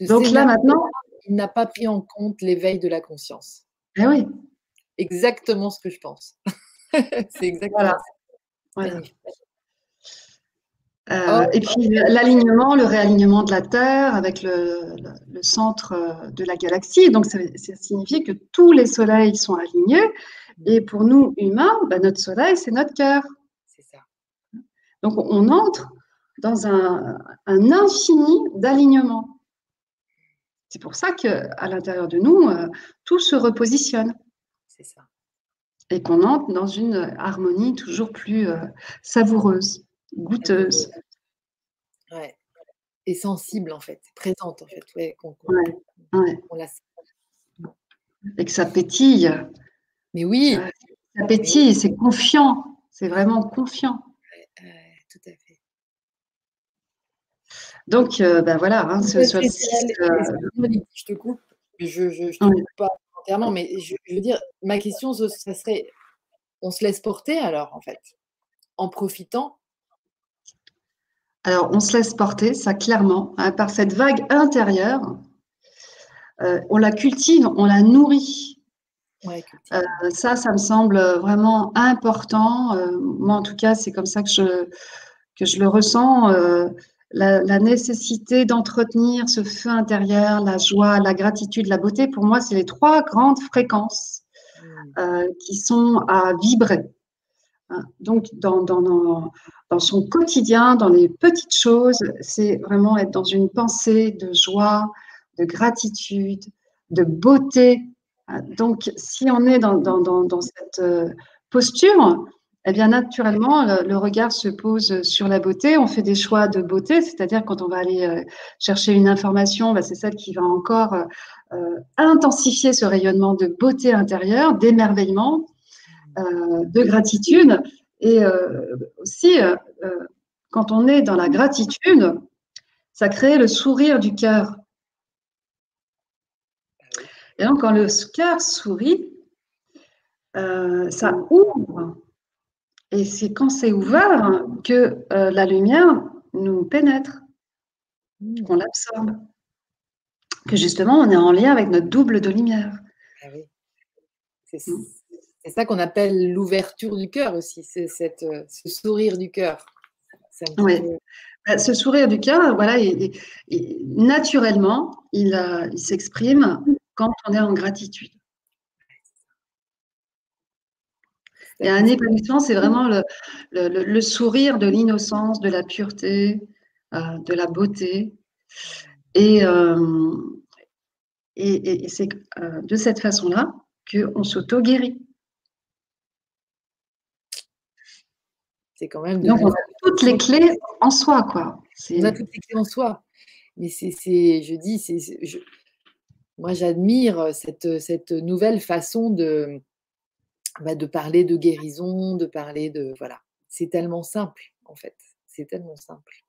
Donc là maintenant, il n'a pas pris en compte l'éveil de la conscience. Eh oui. Exactement ce que je pense. C'est exactement. Voilà. Euh, oh. Et puis l'alignement, le réalignement de la Terre avec le, centre euh, de la galaxie. Donc ça, signifie que tous les soleils sont alignés. Et pour nous humains, bah, notre soleil, c'est notre cœur. C'est ça. Donc on entre dans un, infini d'alignement. C'est pour ça qu'à l'intérieur de nous, euh, tout se repositionne. C'est ça. Et qu'on entre dans une harmonie toujours plus savoureuse goûteuse. Ouais. Et sensible, en fait, présente, en fait. Ouais, Et que ça pétille. Mais oui. ça pétille, c'est confiant. C'est vraiment confiant. tout à fait. Donc, euh, ben voilà, hein, ce, ce, euh, je te coupe, je ne te coupe pas entièrement, mais je, je, veux dire, ma question, ça serait, on se laisse porter alors, en fait, en profitant? Alors, on se laisse porter, ça clairement, hein, par cette vague intérieure. Euh, on la cultive, on la nourrit. ça, ça me semble vraiment important. moi, en tout cas, c'est comme ça que je, que je le ressens. La, nécessité d'entretenir ce feu intérieur, la joie, la gratitude, la beauté, pour moi, c'est les trois grandes fréquences mmh. qui sont à vibrer. Hein, donc, dans, dans, dans, son quotidien, dans les petites choses, c'est vraiment être dans une pensée de joie, de gratitude, de beauté. Hein, donc, si on est dans, dans cette euh, posture, eh bien, naturellement, le, regard se pose sur la beauté. On fait des choix de beauté, c'est-à-dire quand on va aller euh, chercher une information, bah, c'est celle qui va encore euh, intensifier ce rayonnement de beauté intérieure, d'émerveillement, euh, de gratitude. Et euh, aussi, euh, quand on est dans la gratitude, ça crée le sourire du cœur. Et donc, quand le cœur sourit, ça ouvre. Et c'est quand c'est ouvert que la lumière nous pénètre, qu'on l'absorbe. Que justement, on est en lien avec notre double de lumière. Ah oui. C'est ça qu'on appelle l'ouverture du cœur aussi, c'est euh, ce sourire du cœur. Oui. Bah, ce sourire du cœur, voilà, naturellement, il, il s'exprime quand on est en gratitude. Et un épanouissement, c'est vraiment le, le, sourire de l'innocence, de la pureté, euh, de la beauté. Et, euh, et, et c'est de cette façon-là qu'on s'auto-guérit. C'est quand même. Donc, on a toutes les clés en soi, quoi. On a toutes les clés en soi. Mais c'est, je dis, c'est, moi, j'admire cette, cette nouvelle façon de, bah, de parler de guérison, de parler de. Voilà. C'est tellement simple, en fait. C'est tellement simple.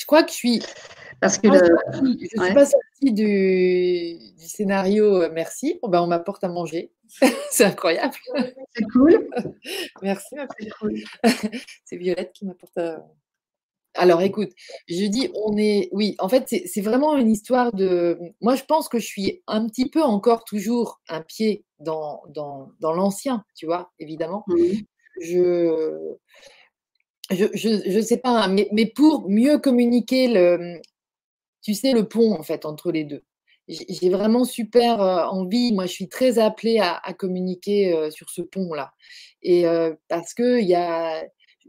Je crois que je suis. Parce que je ne suis pas sortie du, du scénario euh, merci. Bon, ben, on m'apporte à manger. c'est incroyable. C'est cool. Merci, c'est Violette qui m'apporte. Alors, écoute, je dis, on est. Oui, en fait, c'est vraiment une histoire de. Moi, je pense que je suis un petit peu encore toujours un pied dans, dans, dans l'ancien, tu vois, évidemment. Je. Je ne sais pas, mais, mais, pour mieux communiquer le, tu sais, le pont en fait entre les deux j'ai vraiment super envie. Moi, je suis très appelée à, communiquer sur ce pont-là. Et parce que il y a,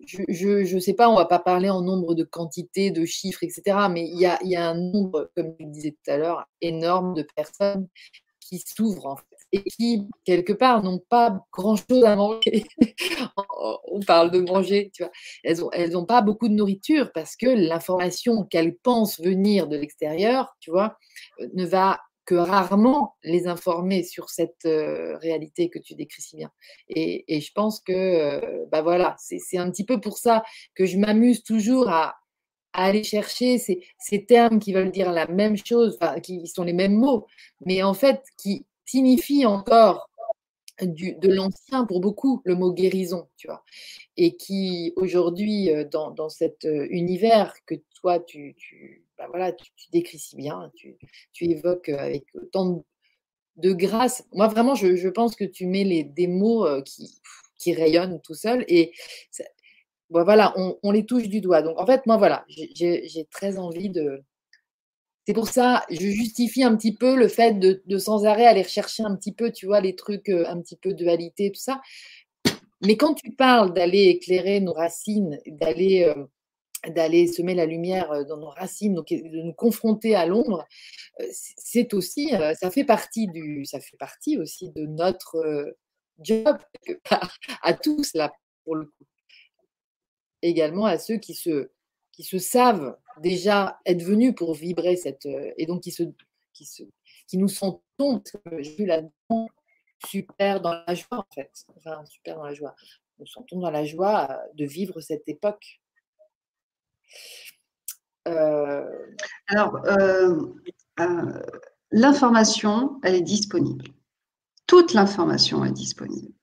je ne sais pas, on va pas parler en nombre de quantités, de chiffres, etc. Mais il y a, un nombre, comme je le disais tout à l'heure, énorme de personnes qui s'ouvrent et qui, quelque part, n'ont pas grand-chose à manger. On parle de manger, tu vois. Elles n'ont elles ont pas beaucoup de nourriture parce que l'information qu'elles pensent venir de l'extérieur, tu vois, euh, ne va rarement les informer sur cette euh, réalité que tu décris si bien. Et, je pense que, euh, bah voilà, c'est un petit peu pour ça que je m'amuse toujours à, aller chercher ces, termes qui veulent dire la même chose, qui sont les mêmes mots, mais en fait qui, signifie encore du, de l'ancien pour beaucoup le mot guérison, tu vois, et qui aujourd'hui euh, dans, dans, cet euh, univers que toi tu, bah voilà, tu, décris si bien, tu, tu, évoques euh, avec autant de, grâce. Moi vraiment, je, je, pense que tu mets les, des mots qui, qui rayonnent tout seul et bah, voilà, on, les touche du doigt. Donc en fait, moi voilà, j'ai très envie de, c'est pour ça, je justifie un petit peu le fait de, sans arrêt aller rechercher un petit peu, tu vois, les trucs, euh, un petit peu dualité, tout ça. Mais quand tu parles d'aller éclairer nos racines, d'aller euh, d'aller semer la lumière euh, dans nos racines, donc de nous confronter à l'ombre, c'est aussi, ça fait partie du, ça fait partie aussi de notre job à tous là pour le coup. Également à ceux qui se qui se savent déjà être venus pour vibrer cette euh, et donc qui se qui se qui nous sentons j'ai vu là-dedans super dans la joie en fait. Enfin super dans la joie. Nous sentons dans la joie euh, de vivre cette époque. euh, alors l'information elle est disponible. Toute l'information est disponible.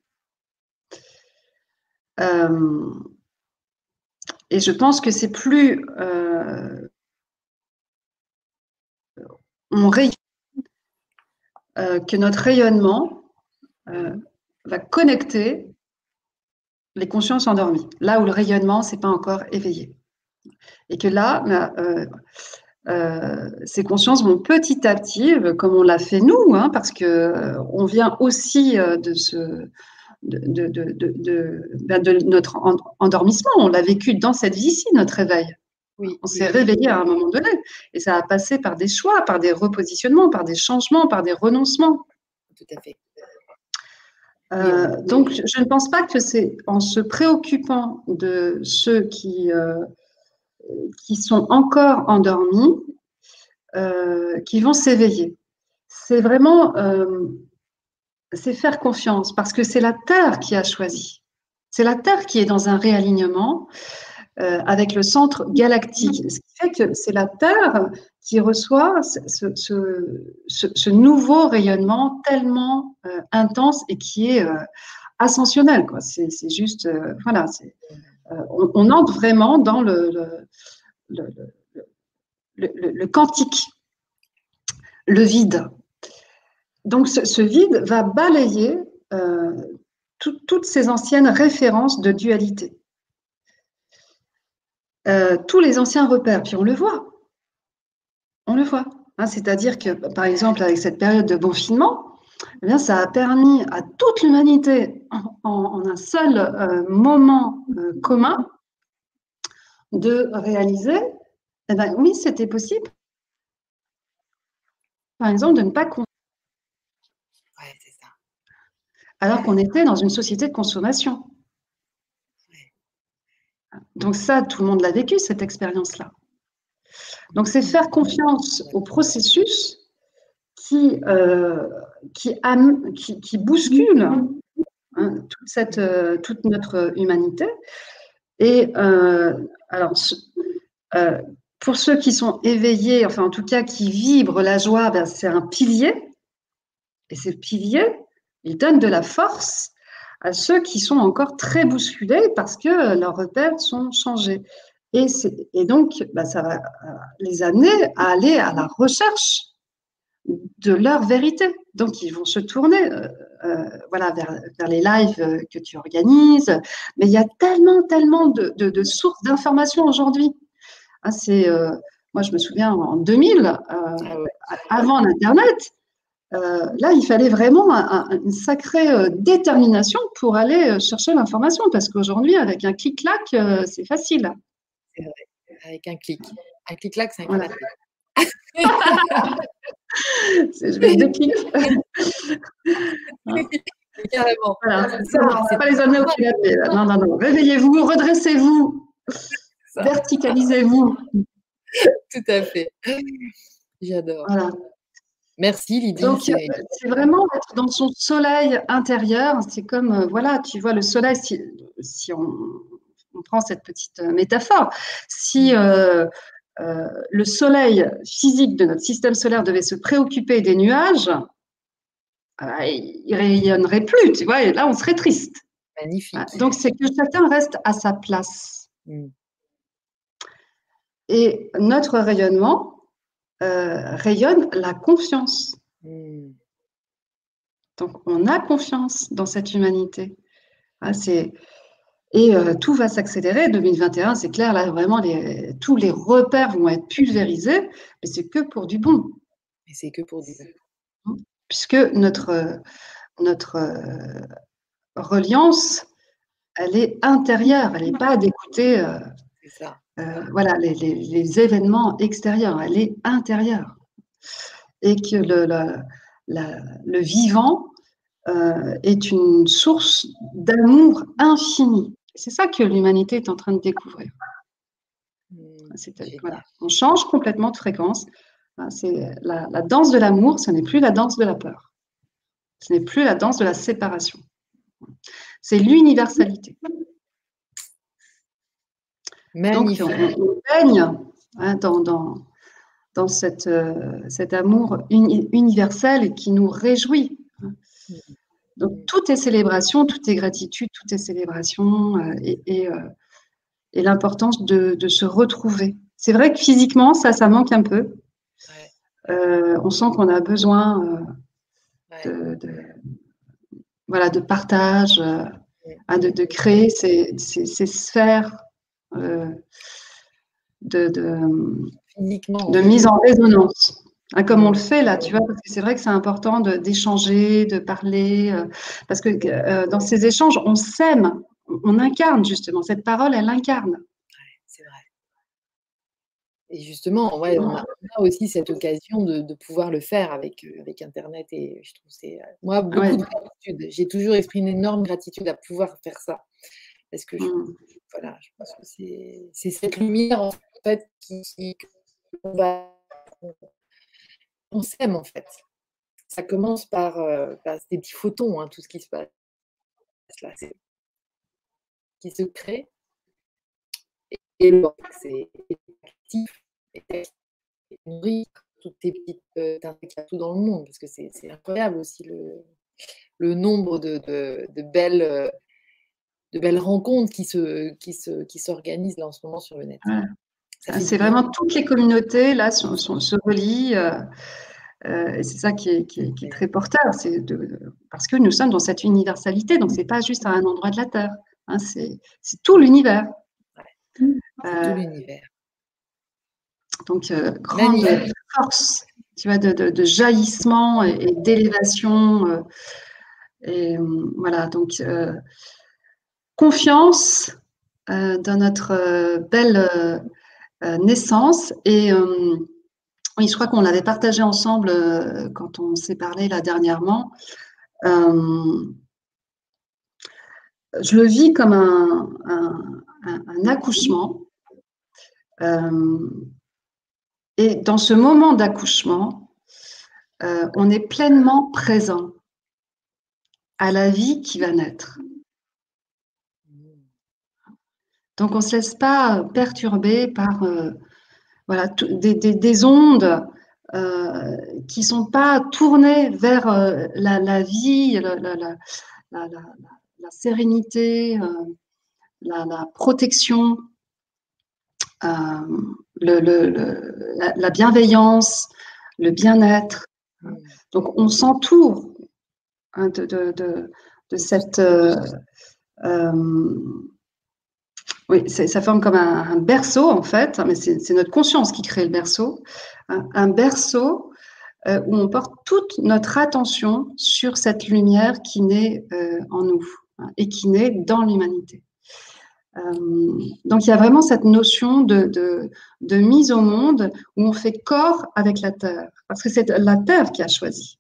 Et je pense que c'est plus euh, on rayonne que notre rayonnement va connecter les consciences endormies, là où le rayonnement s'est pas encore éveillé. Et que là, euh, ces consciences vont petit à petit, euh, comme on l'a fait nous, hein, parce que euh, on vient aussi de ce de, de, de, ben, notre endormissement. On l'a vécu dans cette vie-ci, notre réveil. Oui, on s'est réveillé à un moment donné. Et ça a passé par des choix, par des repositionnements, par des changements, par des renoncements. Tout à fait. donc, je ne pense pas que c'est en se préoccupant de ceux qui, qui sont encore endormis, euh, qui vont s'éveiller. C'est vraiment, euh, faire confiance parce que c'est la Terre qui a choisi. C'est la Terre qui est dans un réalignement euh, avec le centre galactique. Ce qui fait que c'est la Terre qui reçoit ce, nouveau rayonnement tellement intense et qui est ascensionnel. C'est, juste, voilà, on, on, entre vraiment dans le, le, quantique, le vide. Donc ce, vide va balayer euh, toutes ces anciennes références de dualité. Euh, tous les anciens repères, puis on le voit. On le voit. Hein, c'est-à-dire que, par exemple, avec cette période de confinement, eh bien, ça a permis à toute l'humanité, en, un seul euh, moment commun, de réaliser eh ben, oui, c'était possible. Par exemple, de ne pas consommer. c'est ça. Alors qu'on était dans une société de consommation. Donc ça, tout le monde l'a vécu, cette expérience-là. Donc c'est faire confiance au processus qui, euh, qui, qui, bouscule hein, toute, cette, euh, toute notre humanité. Et euh, alors, pour ceux qui sont éveillés, enfin en tout cas qui vibrent la joie, ben, c'est un pilier. Et ce pilier, il donne de la force à ceux qui sont encore très bousculés parce que leurs repères sont changés. Et, et donc, ben, ça va euh, les amener à aller à la recherche de leur vérité. Donc, ils vont se tourner euh, euh, voilà, vers, les lives que tu organises. Mais il y a tellement, tellement de sources d'informations aujourd'hui. Ah, c'est, euh, moi, je me souviens en 2000, euh, ah avant l'Internet, euh, là, il fallait vraiment une sacrée détermination pour aller chercher l'information, parce qu'aujourd'hui, avec un clic-clac, c'est facile. Avec un clic. Un clic-clac, c'est un voilà. je vais deux clics. Carrément. Voilà, ça, pas les amener au canapé. Non, non, non. Réveillez-vous, redressez-vous. Verticalisez-vous. Tout à fait. J'adore. Merci Lydie. c'est vraiment être dans son soleil intérieur. C'est comme, euh, voilà, tu vois, le soleil, si, on, prend cette petite euh, métaphore, si euh, le soleil physique de notre système solaire devait se préoccuper des nuages, il ne rayonnerait plus, tu vois, et là, on serait triste. Magnifique. Donc, c'est que chacun reste à sa place. Mm. Et notre rayonnement euh, rayonne la confiance. Hmm. Donc, on a confiance dans cette humanité. Ah, et euh, tout va s'accélérer. 2021, c'est clair, là, vraiment, tous les repères vont être pulvérisés, mais c'est que pour du bon. Et c'est que pour du bon. Puisque notre, notre euh, reliance, elle est intérieure, elle n'est pas d'écouter. Euh, voilà, les, événements extérieurs, elle est intérieure. Et que le, vivant euh, est une source d'amour infini. C'est ça que l'humanité est en train de découvrir. Mmh, on change complètement de fréquence. C'est la, la danse de l'amour, ce n'est plus la danse de la peur. Ce n'est plus la danse de la séparation. C'est l'universalité. Donc, on, baigne hein, dans, dans, cette, euh, cet amour universel qui nous réjouit. Donc, tout est célébration, tout est gratitude, tout est célébration euh, et, euh, et, l'importance de, de, se retrouver. C'est vrai que physiquement, ça, ça manque un peu. on sent qu'on a besoin de, voilà, de partage, euh, hein, de, créer ces, sphères euh, de, de, mise en résonance. Hein, comme on le fait là, tu vois, parce que c'est vrai que c'est important d'échanger, de, parler, euh, parce que dans ces échanges, on s'aime, on incarne justement, cette parole, elle incarne. c'est vrai. Et justement, ouais, on, a, aussi cette occasion de, pouvoir le faire avec, euh, avec Internet. Et je trouve c'est, euh, moi, beaucoup de gratitude. J'ai toujours exprimé une énorme gratitude à pouvoir faire ça. Parce que je, mmh. voilà, je pense que c'est, cette lumière, en fait, qui, on va. On s'aime, en fait. Ça commence par, euh, des petits photons, hein, tout ce qui se passe là. qui se crée. Et, le c'est actif et nourrir toutes tes petites euh, tout dans le monde, parce que c'est incroyable aussi le, le nombre de, de, belles, euh, de belles rencontres qui se, qui se, qui s'organisent là en ce moment sur le net. C'est vraiment toutes les communautés là sont, se relient. Euh, euh c'est ça qui est, qui est, qui est très porteur, parce que nous sommes dans cette universalité, donc c'est pas juste à un endroit de la Terre, hein, c'est tout l'univers. tout l'univers. Donc, euh, grande force, tu vois, de, jaillissement et, d'élévation. Euh, et euh, voilà, donc confiance dans notre belle naissance. Et oui, je crois qu'on l'avait partagé ensemble quand on s'est parlé là dernièrement. je le vis comme un, accouchement. Et dans ce moment d'accouchement, euh, on est pleinement présent à la vie qui va naître. Donc on ne se laisse pas perturber par euh, voilà, des, ondes euh, qui ne sont pas tournées vers la, vie, la, sérénité, la, protection euh, la, bienveillance, le bien-être. Donc on s'entoure hein, de, cette... Euh, euh, oui, ça forme comme un, berceau en fait, mais c'est notre conscience qui crée le berceau. Un, berceau où on porte toute notre attention sur cette lumière qui naît en nous hein, et qui naît dans l'humanité. Euh, donc il y a vraiment cette notion de, mise au monde où on fait corps avec la Terre, parce que c'est la Terre qui a choisi.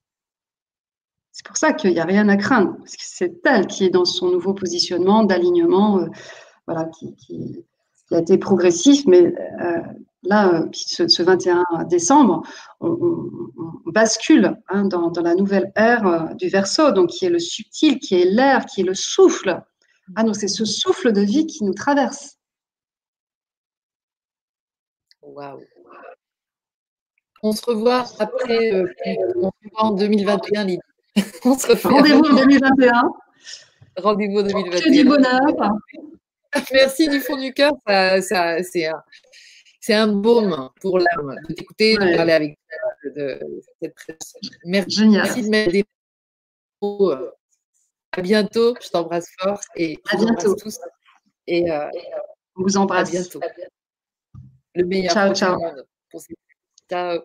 C'est pour ça qu'il n'y a rien à craindre, parce que c'est elle qui est dans son nouveau positionnement d'alignement, euh, voilà, qui, a été progressif, mais euh, là, ce, 21 décembre, on, bascule hein, dans, dans, la nouvelle ère du Verseau, donc qui est le subtil, qui est l'air, qui est le souffle ah non, c'est ce souffle de vie qui nous traverse. Waouh. On se revoit après, euh, on se revoit en 2021, Lydie. Rendez-vous en 2021. Rendez-vous en 2021. Que du bonheur. Merci du fond du cœur. Ça, c'est un, baume pour l'âme de t'écouter, de parler avec toi, de, cette Merci, Génial. merci de mettre des mots euh, à bientôt. Je t'embrasse fort et à bientôt. tous. Et euh, on vous embrasse. À bientôt. Le meilleur. Ciao, ciao. Ciao.